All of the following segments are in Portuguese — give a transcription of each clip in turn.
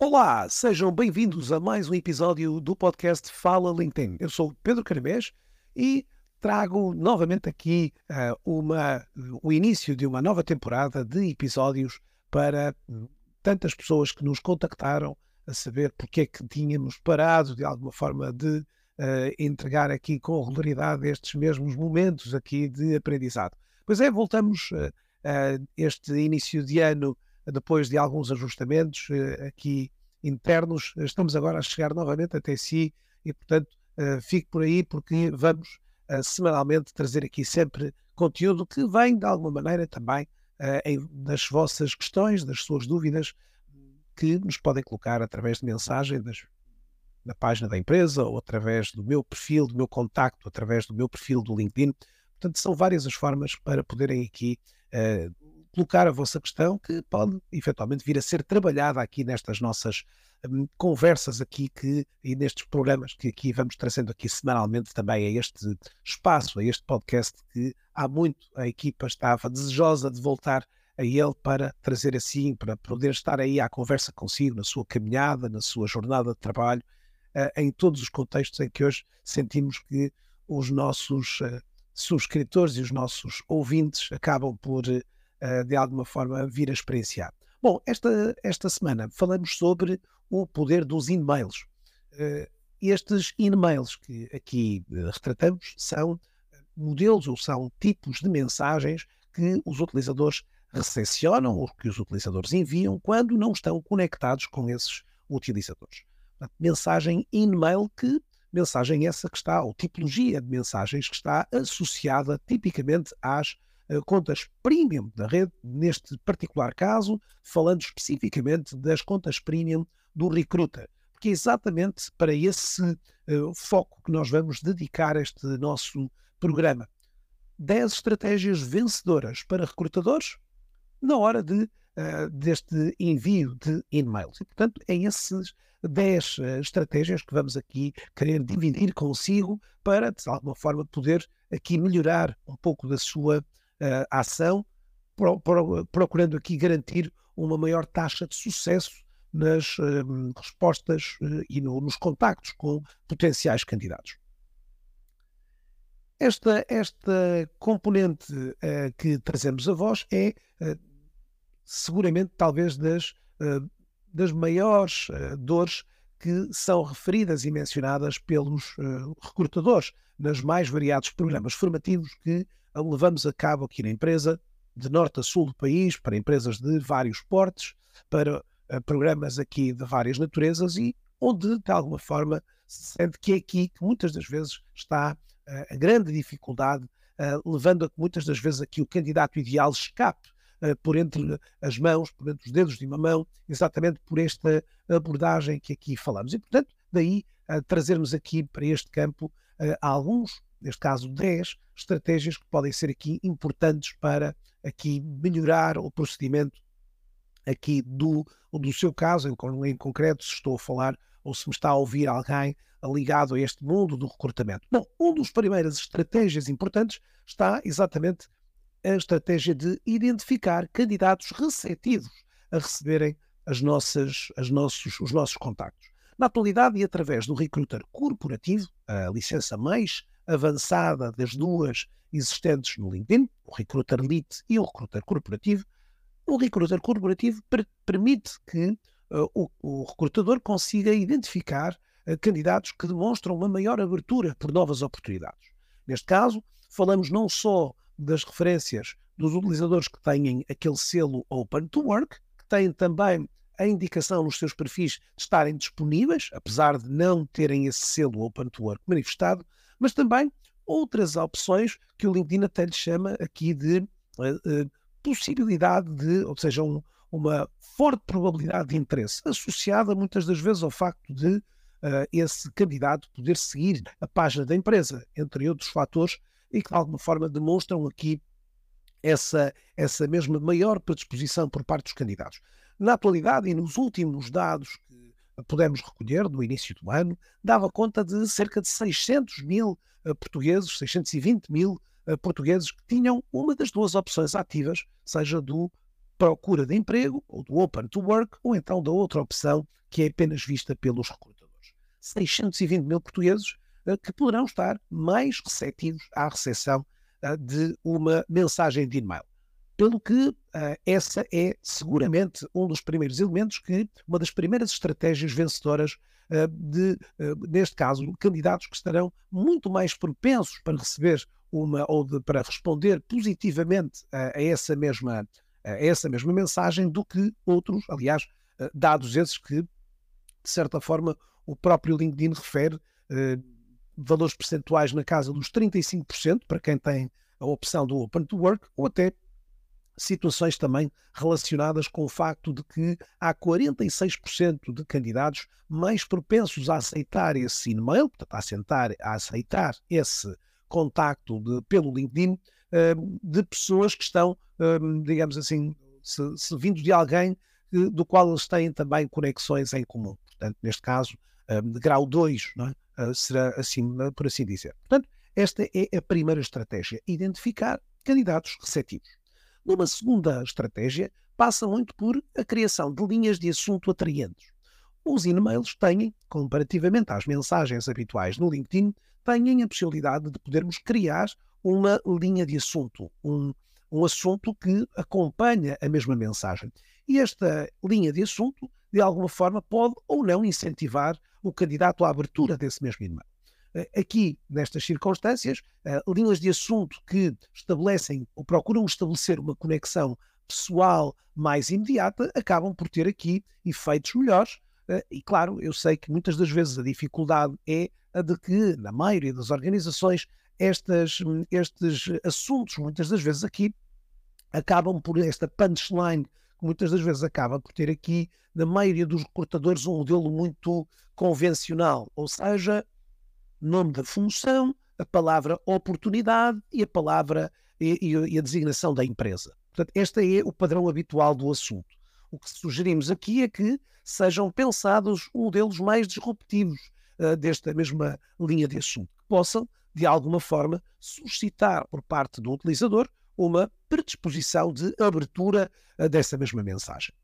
Olá, sejam bem-vindos a mais um episódio do podcast Fala LinkedIn. Eu sou Pedro Caramês e trago novamente aqui uh, uma, o início de uma nova temporada de episódios para tantas pessoas que nos contactaram a saber porque é que tínhamos parado de alguma forma de uh, entregar aqui com regularidade estes mesmos momentos aqui de aprendizado. Pois é, voltamos uh, este início de ano depois de alguns ajustamentos aqui internos, estamos agora a chegar novamente até si e, portanto, fique por aí porque vamos semanalmente trazer aqui sempre conteúdo que vem de alguma maneira também das vossas questões, das suas dúvidas, que nos podem colocar através de mensagem na página da empresa ou através do meu perfil, do meu contacto, através do meu perfil do LinkedIn. Portanto, são várias as formas para poderem aqui uh, colocar a vossa questão que pode eventualmente vir a ser trabalhada aqui nestas nossas um, conversas aqui que, e nestes programas que aqui vamos trazendo aqui semanalmente também a este espaço, a este podcast que há muito a equipa estava desejosa de voltar a ele para trazer assim, para poder estar aí à conversa consigo, na sua caminhada, na sua jornada de trabalho, uh, em todos os contextos em que hoje sentimos que os nossos uh, subscritores e os nossos ouvintes acabam por, uh, de alguma forma, vir a experienciar. Bom, esta, esta semana falamos sobre o poder dos e-mails. estes e-mails que aqui retratamos são modelos ou são tipos de mensagens que os utilizadores recepcionam ou que os utilizadores enviam quando não estão conectados com esses utilizadores. Mensagem in-mail que mensagem essa que está, ou tipologia de mensagens que está associada tipicamente às contas premium da rede, neste particular caso, falando especificamente das contas premium do Recruiter, porque é exatamente para esse uh, foco que nós vamos dedicar este nosso programa. 10 estratégias vencedoras para recrutadores na hora de, uh, deste envio de e-mails. E, portanto, é esses 10 uh, eh, estratégias que vamos aqui querer dividir consigo para, de alguma forma, poder aqui melhorar um pouco da sua uh, ação, pro, pro, procurando aqui garantir uma maior taxa de sucesso nas respostas e no, nos contactos com potenciais candidatos. Esta, esta componente uh, que trazemos a voz é uh, seguramente talvez das, das maiores dores que são referidas e mencionadas pelos eh, recrutadores nos mais variados programas formativos que levamos a cabo aqui na empresa, de norte a sul do país, para empresas de vários portes, para programas aqui de várias naturezas e onde, de alguma forma, se sente que é aqui que muitas das vezes está a grande dificuldade, levando a que muitas das vezes aqui o candidato ideal escape uh, por entre as mãos, por entre os dedos de uma mão, exatamente por esta abordagem que aqui falamos. E, portanto, daí uh, trazermos aqui para este campo uh, alguns, neste caso 10, estratégias que podem ser aqui importantes para aqui melhorar o procedimento aqui do, do seu caso, em, em concreto, se estou a falar ou se me está a ouvir alguém ligado a este mundo do recrutamento. Bom, uma das primeiras estratégias importantes está exatamente a estratégia de identificar candidatos receptivos a receberem as nossas, as nossos, os nossos contactos. Na atualidade, e através do recruiter corporativo, a licença mais avançada das duas existentes no LinkedIn, o recruiter Elite e o recruiter corporativo, o recruiter corporativo per permite que uh, o, o, recrutador consiga identificar uh, candidatos que demonstram uma maior abertura por novas oportunidades. Neste caso, falamos não só das referências dos utilizadores que têm aquele selo Open to Work, que têm também a indicação nos seus perfis de estarem disponíveis, apesar de não terem esse selo Open to Work manifestado, mas também outras opções que o LinkedIn até lhe chama aqui de uh, uh, possibilidade de, ou seja, um, uma forte probabilidade de interesse, associada muitas das vezes ao facto de uh, esse candidato poder seguir a página da empresa, entre outros fatores e que de alguma forma demonstram aqui essa, essa mesma maior predisposição por parte dos candidatos. Na atualidade e nos últimos dados que pudemos recolher do início do ano, dava conta de cerca de 600 mil uh, portugueses, 620 mil uh, portugueses que tinham uma das duas opções ativas, seja do procura de emprego, ou do open to work, ou então da outra opção que é apenas vista pelos recrutadores. 620 mil portugueses que poderão estar mais receptivos à recepção uh, de uma mensagem de e-mail. Pelo que uh, essa é seguramente um dos primeiros elementos que, uma das primeiras estratégias vencedoras de, neste caso, candidatos que estarão muito mais propensos para receber uma ou de, para responder positivamente a, a, essa mesma a essa mesma mensagem do que outros, aliás, dados esses que, de certa forma, o próprio LinkedIn refere eh, valores percentuais na casa dos 35% para quem tem a opção do Open to Work ou até situações também relacionadas com o facto de que há 46% de candidatos mais propensos a aceitar esse e-mail, portanto, a, sentar, a aceitar esse contacto de, pelo LinkedIn uh, de pessoas que estão, uh, digamos assim, se, se vindo de alguém uh, do qual eles têm também conexões em comum. Portanto, neste caso, de grau 2, é? Será assim, por assim dizer. Portanto, esta é a primeira estratégia, identificar candidatos receptivos. Numa segunda estratégia, passa muito por a criação de linhas de assunto atraentes. Os e-mails têm, comparativamente às mensagens habituais no LinkedIn, têm a possibilidade de podermos criar uma linha de assunto, um, um assunto que acompanha a mesma mensagem. E esta linha de assunto, de alguma forma, pode ou não incentivar o candidato à abertura desse mesmo e-mail. Eh, aqui, nestas circunstâncias, eh, linhas de assunto que estabelecem ou procuram estabelecer uma conexão pessoal mais imediata acabam por ter aqui efeitos melhores. Eh, e claro, eu sei que muitas das vezes a dificuldade é a de que, na maioria das organizações, estas, estes assuntos, muitas das vezes aqui, acabam por esta punchline, que muitas das vezes acaba por ter aqui, na maioria dos recrutadores, um modelo muito convencional, ou seja, nome da função, a palavra oportunidade e a palavra e, e a designação da empresa. Portanto, este é o padrão habitual do assunto. O que sugerimos aqui é que sejam pensados modelos mais disruptivos uh, desta mesma linha de assunto, que possam, de alguma forma, suscitar por parte do utilizador uma predisposição de abertura uh, dessa mesma mensagem.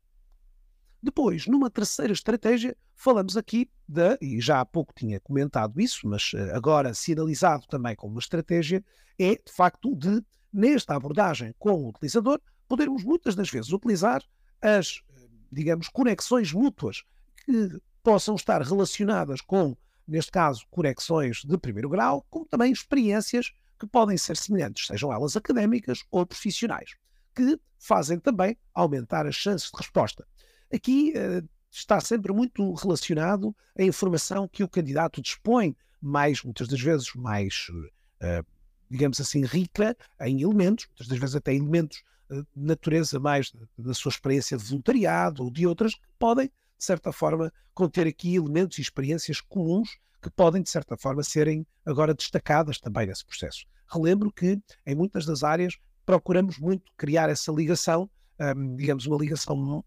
Depois, numa terceira estratégia, falamos aqui da, e já há pouco tinha comentado isso, mas eh, agora sinalizado também como uma estratégia, é de facto de, nesta abordagem com o utilizador, podermos muitas das vezes utilizar as, digamos, conexões mútuas que possam estar relacionadas com, neste caso, conexões de primeiro grau, como também experiências que podem ser semelhantes, sejam elas académicas ou profissionais, que fazem também aumentar as chances de resposta. Aqui uh, está sempre muito relacionado a informação que o candidato dispõe, mais, muitas das vezes, mais, uh, digamos assim, rica em elementos, muitas das vezes até elementos uh, de natureza mais da sua experiência de voluntariado ou de outras, que podem, de certa forma, conter aqui elementos e experiências comuns que podem, de certa forma, serem agora destacadas também nesse processo. Relembro que, em muitas das áreas, procuramos muito criar essa ligação, um, digamos, uma ligação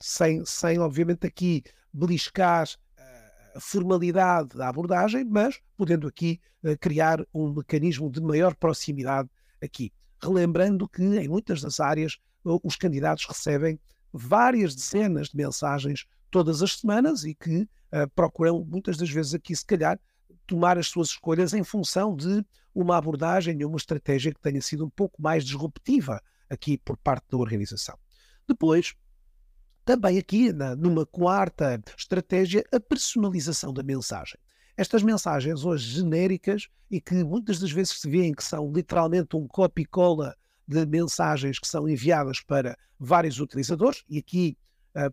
sem, sem obviamente aqui beliscar eh, a formalidade da abordagem, mas podendo aqui uh, criar um mecanismo de maior proximidade aqui. Relembrando que em muitas das áreas os candidatos recebem várias dezenas de mensagens todas as semanas e que uh, procuram muitas das vezes aqui, se calhar, tomar as suas escolhas em função de uma abordagem e uma estratégia que tenha sido um pouco mais disruptiva aqui por parte da organização. Depois, também aqui, na, numa quarta estratégia, a personalização da mensagem. Estas mensagens hoje genéricas e que muitas das vezes se vêem que são literalmente um copy-cola de mensagens que são enviadas para vários utilizadores, e aqui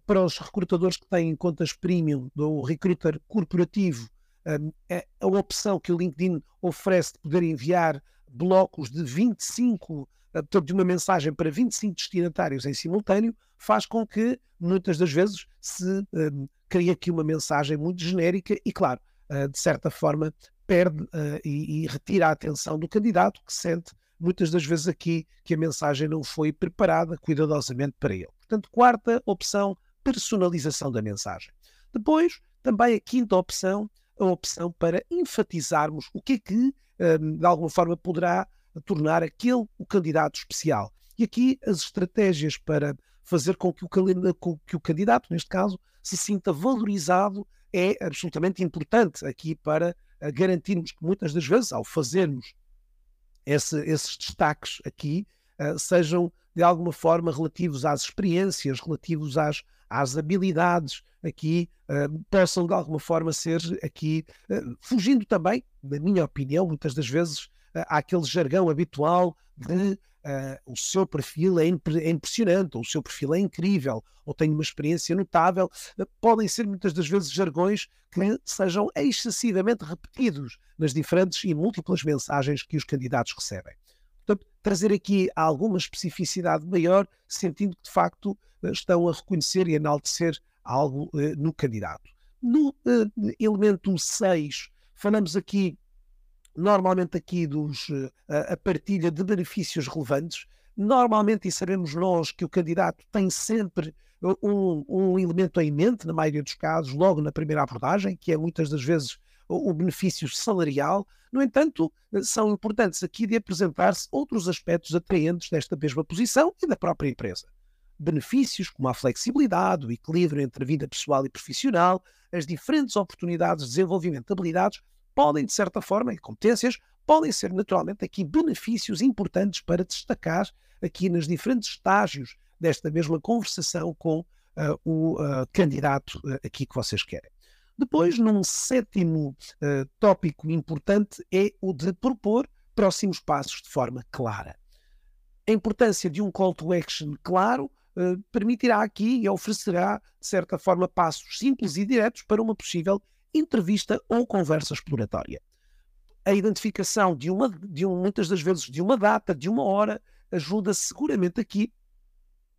para os recrutadores que têm contas premium do recruiter corporativo, uh, é a opção que o LinkedIn oferece de poder enviar blocos de 25 portanto, de uma mensagem para 25 destinatários em simultâneo, faz com que, muitas das vezes, se um, crie aqui uma mensagem muito genérica e, claro, uh, de certa forma, perde e, e, retira a atenção do candidato, que sente, muitas das vezes aqui, que a mensagem não foi preparada cuidadosamente para ele. Portanto, quarta opção, personalização da mensagem. Depois, também a quinta opção, a opção para enfatizarmos o que é que, um, de alguma forma, poderá tornar aquele o candidato especial. E aqui as estratégias para fazer com que o, que o candidato, neste caso, se sinta valorizado é absolutamente importante aqui para eh, garantirmos que muitas das vezes, ao fazermos esse, esses destaques aqui, uh, sejam de alguma forma relativos às experiências, relativos às, às habilidades aqui, uh, possam de alguma forma ser aqui, uh, fugindo também, na minha opinião, muitas das vezes, àquele jargão habitual de o seu perfil é, impre é, impressionante, ou o seu perfil é incrível, ou tem uma experiência notável, podem ser muitas das vezes jargões que sejam excessivamente repetidos nas diferentes e múltiplas mensagens que os candidatos recebem. Portanto, trazer aqui alguma especificidade maior, sentindo que de facto uh, estão a reconhecer e enaltecer algo no candidato. No elemento 6, falamos aqui normalmente aqui dos, a, a partilha de benefícios relevantes. Normalmente, e sabemos nós que o candidato tem sempre um, um, elemento em mente, na maioria dos casos, logo na primeira abordagem, que é muitas das vezes o, benefício salarial. No entanto, são importantes aqui de apresentar-se outros aspectos atraentes desta mesma posição e da própria empresa. Benefícios como a flexibilidade, o equilíbrio entre a vida pessoal e profissional, as diferentes oportunidades de desenvolvimento de habilidades podem, de certa forma, e competências, podem ser naturalmente aqui benefícios importantes para destacar aqui nos diferentes estágios desta mesma conversação com uh, o uh, candidato uh, aqui que vocês querem. Depois, num sétimo tópico importante, é o de propor próximos passos de forma clara. A importância de um call to action claro permitirá aqui e oferecerá, de certa forma, passos simples e diretos para uma possível entrevista ou conversa exploratória. A identificação de uma, de um, muitas das vezes, de uma data, de uma hora, ajuda seguramente aqui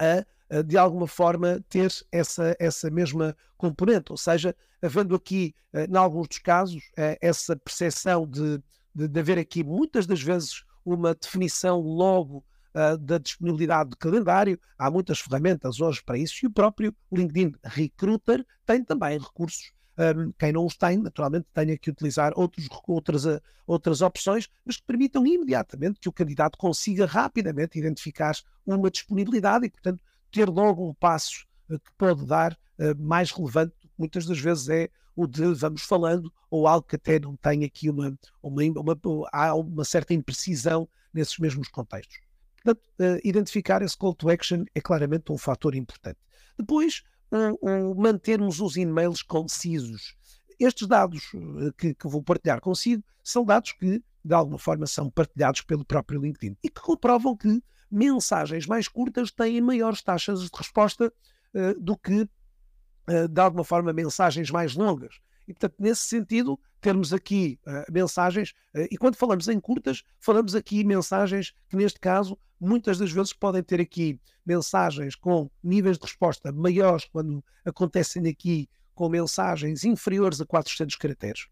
a, a, de alguma forma, ter essa, essa mesma componente. Ou seja, havendo aqui, eh, em alguns dos casos, eh, essa percepção de, de, de haver aqui, muitas das vezes, uma definição logo Uh, da disponibilidade do calendário. Há muitas ferramentas hoje para isso e o próprio LinkedIn Recruiter tem também recursos quem não os tem, naturalmente, tenha que utilizar outros, outras, outras opções, mas que permitam imediatamente que o candidato consiga rapidamente identificar uma disponibilidade e, portanto, ter logo um passo que pode dar mais relevante, muitas das vezes é o de vamos falando, ou algo que até não tem aqui uma, uma, uma, há uma certa imprecisão nesses mesmos contextos. Portanto, identificar esse call to action é claramente um fator importante. Depois, mantermos os e-mails concisos. Estes dados eh, que, que vou partilhar consigo são dados que, de alguma forma, são partilhados pelo próprio LinkedIn e que comprovam que mensagens mais curtas têm maiores taxas de resposta uh, do que, uh, de alguma forma, mensagens mais longas. E, portanto, nesse sentido, termos aqui uh, mensagens, uh, e quando falamos em curtas, falamos aqui mensagens que, neste caso, muitas das vezes podem ter aqui mensagens com níveis de resposta maiores quando acontecem aqui com mensagens inferiores a 400 caracteres.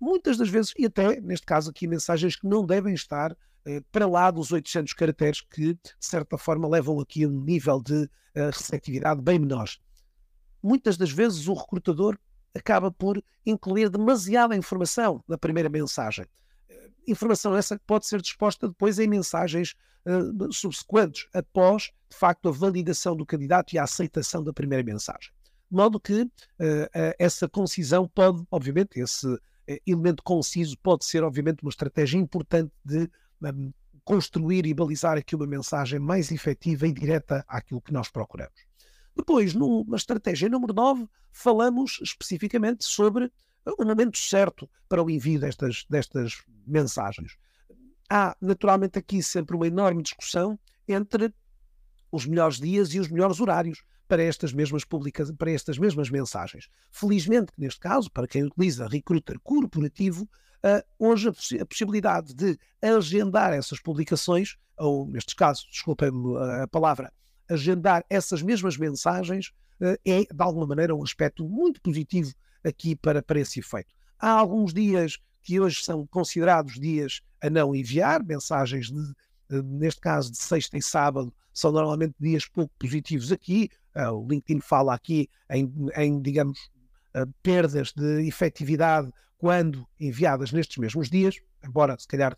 Muitas das vezes, e até neste caso aqui, mensagens que não devem estar eh, para lá dos 800 caracteres, que de certa forma levam aqui a um nível de uh, receptividade bem menor. Muitas das vezes o recrutador acaba por incluir demasiada informação na primeira mensagem. Informação essa que pode ser disposta depois em mensagens uh, subsequentes, após, de facto, a validação do candidato e a aceitação da primeira mensagem. De modo que uh, uh, essa concisão pode, obviamente, esse elemento conciso pode ser, obviamente, uma estratégia importante de um, construir e balizar aqui uma mensagem mais efetiva e direta àquilo que nós procuramos. Depois, numa estratégia número 9, falamos especificamente sobre o momento certo para o envio destas, destas mensagens. Há, naturalmente, aqui sempre uma enorme discussão entre os melhores dias e os melhores horários para estas mesmas publicações, para estas mesmas mensagens. Felizmente, neste caso, para quem utiliza recruiter corporativo, uh, hoje a, a, possibilidade de agendar essas publicações, ou nestes casos, desculpem-me a palavra, agendar essas mesmas mensagens uh, é, de alguma maneira, um aspecto muito positivo aqui para, para esse efeito. Há alguns dias que hoje são considerados dias a não enviar, mensagens de, uh, neste caso de sexta e sábado, são normalmente dias pouco positivos aqui. Uh, o LinkedIn fala aqui em, em digamos, perdas de efetividade quando enviadas nestes mesmos dias, embora se calhar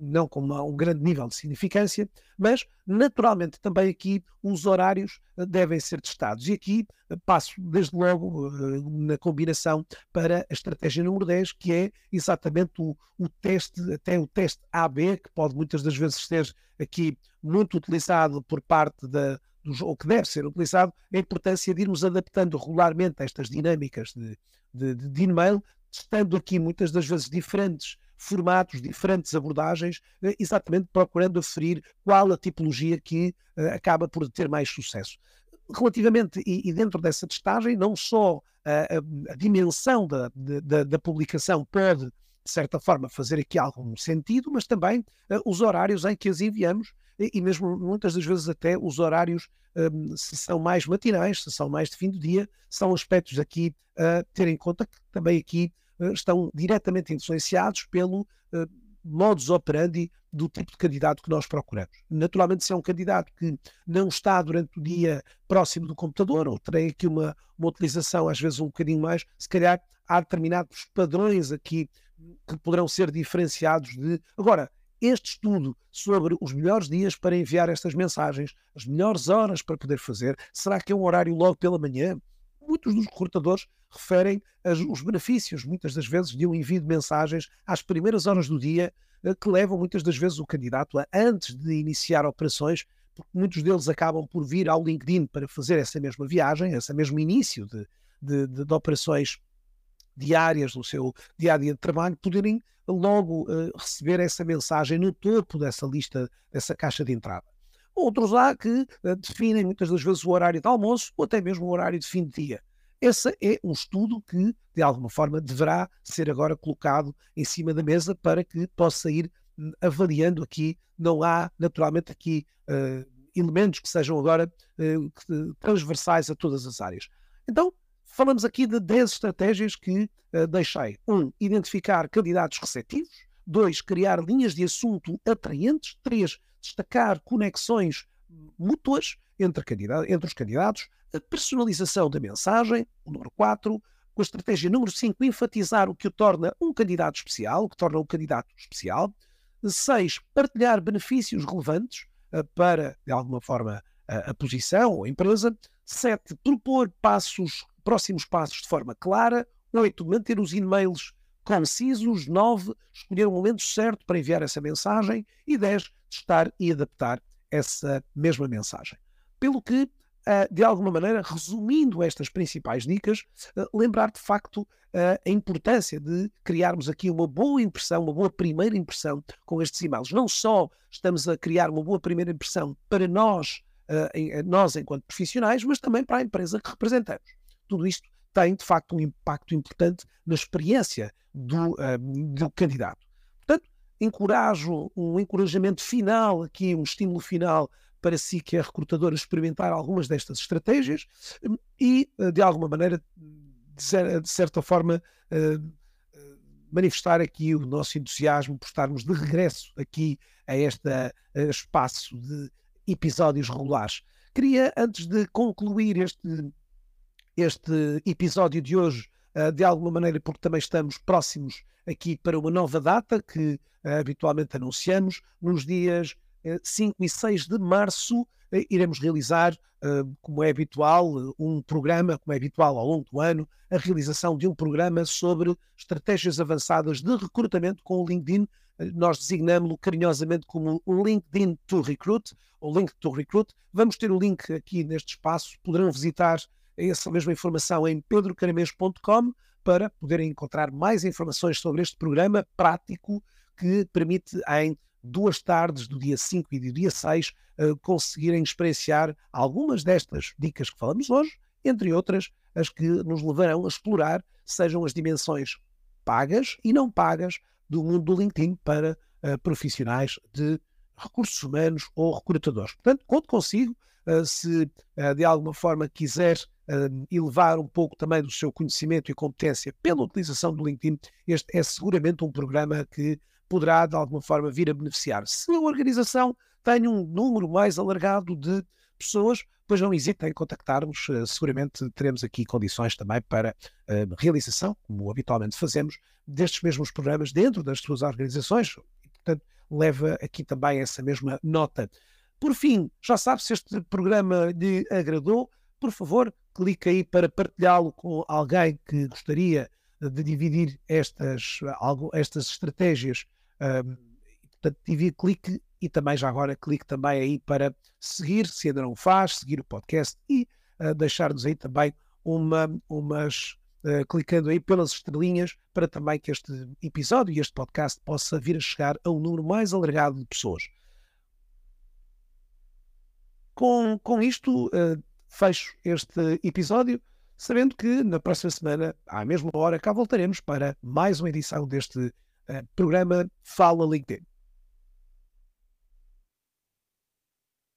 não com uma, um grande nível de significância, mas naturalmente também aqui os horários eh, devem ser testados. E aqui eh, passo desde logo na combinação para a estratégia número 10, que é exatamente o, o teste, até o teste AB, que pode muitas das vezes ser aqui muito utilizado por parte da, ou que deve ser utilizado, a importância de irmos adaptando regularmente estas dinâmicas de, de, de e-mail, estando aqui muitas das vezes diferentes formatos, diferentes abordagens, eh, exatamente procurando aferir qual a tipologia que uh, acaba por ter mais sucesso. Relativamente, e, dentro dessa testagem, não só a, a dimensão da, da, da, publicação pode, de certa forma, fazer aqui algum sentido, mas também uh, os horários em que as enviamos e, e mesmo muitas das vezes até os horários, um, se são mais matinais, se são mais de fim do dia, são aspectos aqui a ter em conta que também aqui estão diretamente influenciados pelo uh, modus operandi do tipo de candidato que nós procuramos. Naturalmente, se é um candidato que não está durante o dia próximo do computador, ou tem aqui uma, uma utilização às vezes um bocadinho mais, se calhar há determinados padrões aqui que poderão ser diferenciados de. Agora, este estudo sobre os melhores dias para enviar estas mensagens, as melhores horas para poder fazer, será que é um horário logo pela manhã? Muitos dos recrutadores referem as, os benefícios, muitas das vezes, de um envio de mensagens às primeiras horas do dia, eh, que levam muitas das vezes o candidato a, antes de iniciar operações, porque muitos deles acabam por vir ao LinkedIn para fazer essa mesma viagem, esse mesmo início de, de, de, de operações diárias do seu dia a dia de trabalho, poderem logo uh, receber essa mensagem no topo dessa lista, dessa caixa de entrada. Outros lá que uh, definem muitas das vezes o horário de almoço ou até mesmo o horário de fim de dia. Esse é um estudo que, de alguma forma, deverá ser agora colocado em cima da mesa para que possa ir hum, avaliando aqui. Não há, naturalmente, aqui uh, elementos que sejam agora transversais a todas as áreas. Então, Falamos aqui de 10 estratégias que uh, deixei. 1. Um, identificar candidatos receptivos. 2. Criar linhas de assunto atraentes. 3. Destacar conexões mútuas entre, entre os candidatos. A personalização da mensagem. O número 4. Com a estratégia número 5, enfatizar o que o torna um candidato especial, o que torna o candidato especial. 6. Partilhar benefícios relevantes uh, para, de alguma forma, a, a posição ou a empresa. 7. Propor passos próximos passos de forma clara. Oito, manter os e-mails concisos. Nove, escolher o momento certo para enviar essa mensagem. E dez, testar e adaptar essa mesma mensagem. Pelo que, ah, de alguma maneira, resumindo estas principais dicas, ah, lembrar de facto ah, a importância de criarmos aqui uma boa impressão, uma boa primeira impressão com estes e-mails. Não só estamos a criar uma boa primeira impressão para nós, nós enquanto profissionais, mas também para a empresa que representamos tudo isto tem, de facto, um impacto importante na experiência do, do candidato. Encorajo um encorajamento final aqui, um estímulo final para si que é recrutador experimentar algumas destas estratégias hum, e, eh, de alguma maneira, de certa forma, eh, manifestar aqui o nosso entusiasmo por estarmos de regresso aqui a este espaço de episódios regulares. Queria, antes de concluir este este episódio de hoje, uh, de alguma maneira, porque também estamos próximos aqui para uma nova data que uh, habitualmente anunciamos. Nos dias uh, eh, 5 e 6 de março, iremos realizar, como é habitual, um programa, como é habitual ao longo do ano, a realização de um programa sobre estratégias avançadas de recrutamento com o LinkedIn. Nós designamos-lo carinhosamente como LinkedIn to Recruit, ou Link to Recruit. Vamos ter o link aqui neste espaço, poderão visitar essa mesma informação em pedrocaramês.com para poderem encontrar mais informações sobre este programa prático que permite em duas tardes do dia 5 e do dia 6 uh, conseguirem experienciar algumas destas dicas que falamos hoje, entre outras as que nos levarão a explorar sejam as dimensões pagas e não pagas do mundo do LinkedIn para uh, profissionais de recursos humanos ou recrutadores. Portanto, conto consigo uh, se de alguma forma quiser uh, elevar um pouco também do seu conhecimento e competência pela utilização do LinkedIn, este é seguramente um programa que poderá, de alguma forma, vir a beneficiar. Se a organização tem um número mais alargado de pessoas, pois não hesitem em contactar-nos. Uh, seguramente teremos aqui condições também para uh, realização, como habitualmente fazemos, destes mesmos programas dentro das suas organizações. Portanto, leva aqui também essa mesma nota. Por fim, já sabe, se este programa lhe agradou, por favor, clique aí para partilhá-lo com alguém que gostaria de dividir estas, algo, estas estratégias. Um, portanto, clique e também já agora clique também aí para seguir, se ainda não o faz, seguir o podcast e uh, deixar-nos aí também uma, umas, uh, clicando aí pelas estrelinhas para também que este episódio e este podcast possa vir a chegar a um número mais alargado de pessoas. Com, com isto, uh, fecho este episódio, sabendo que na próxima semana, à mesma hora, cá voltaremos para mais uma edição deste uh, programa Fala LinkedIn.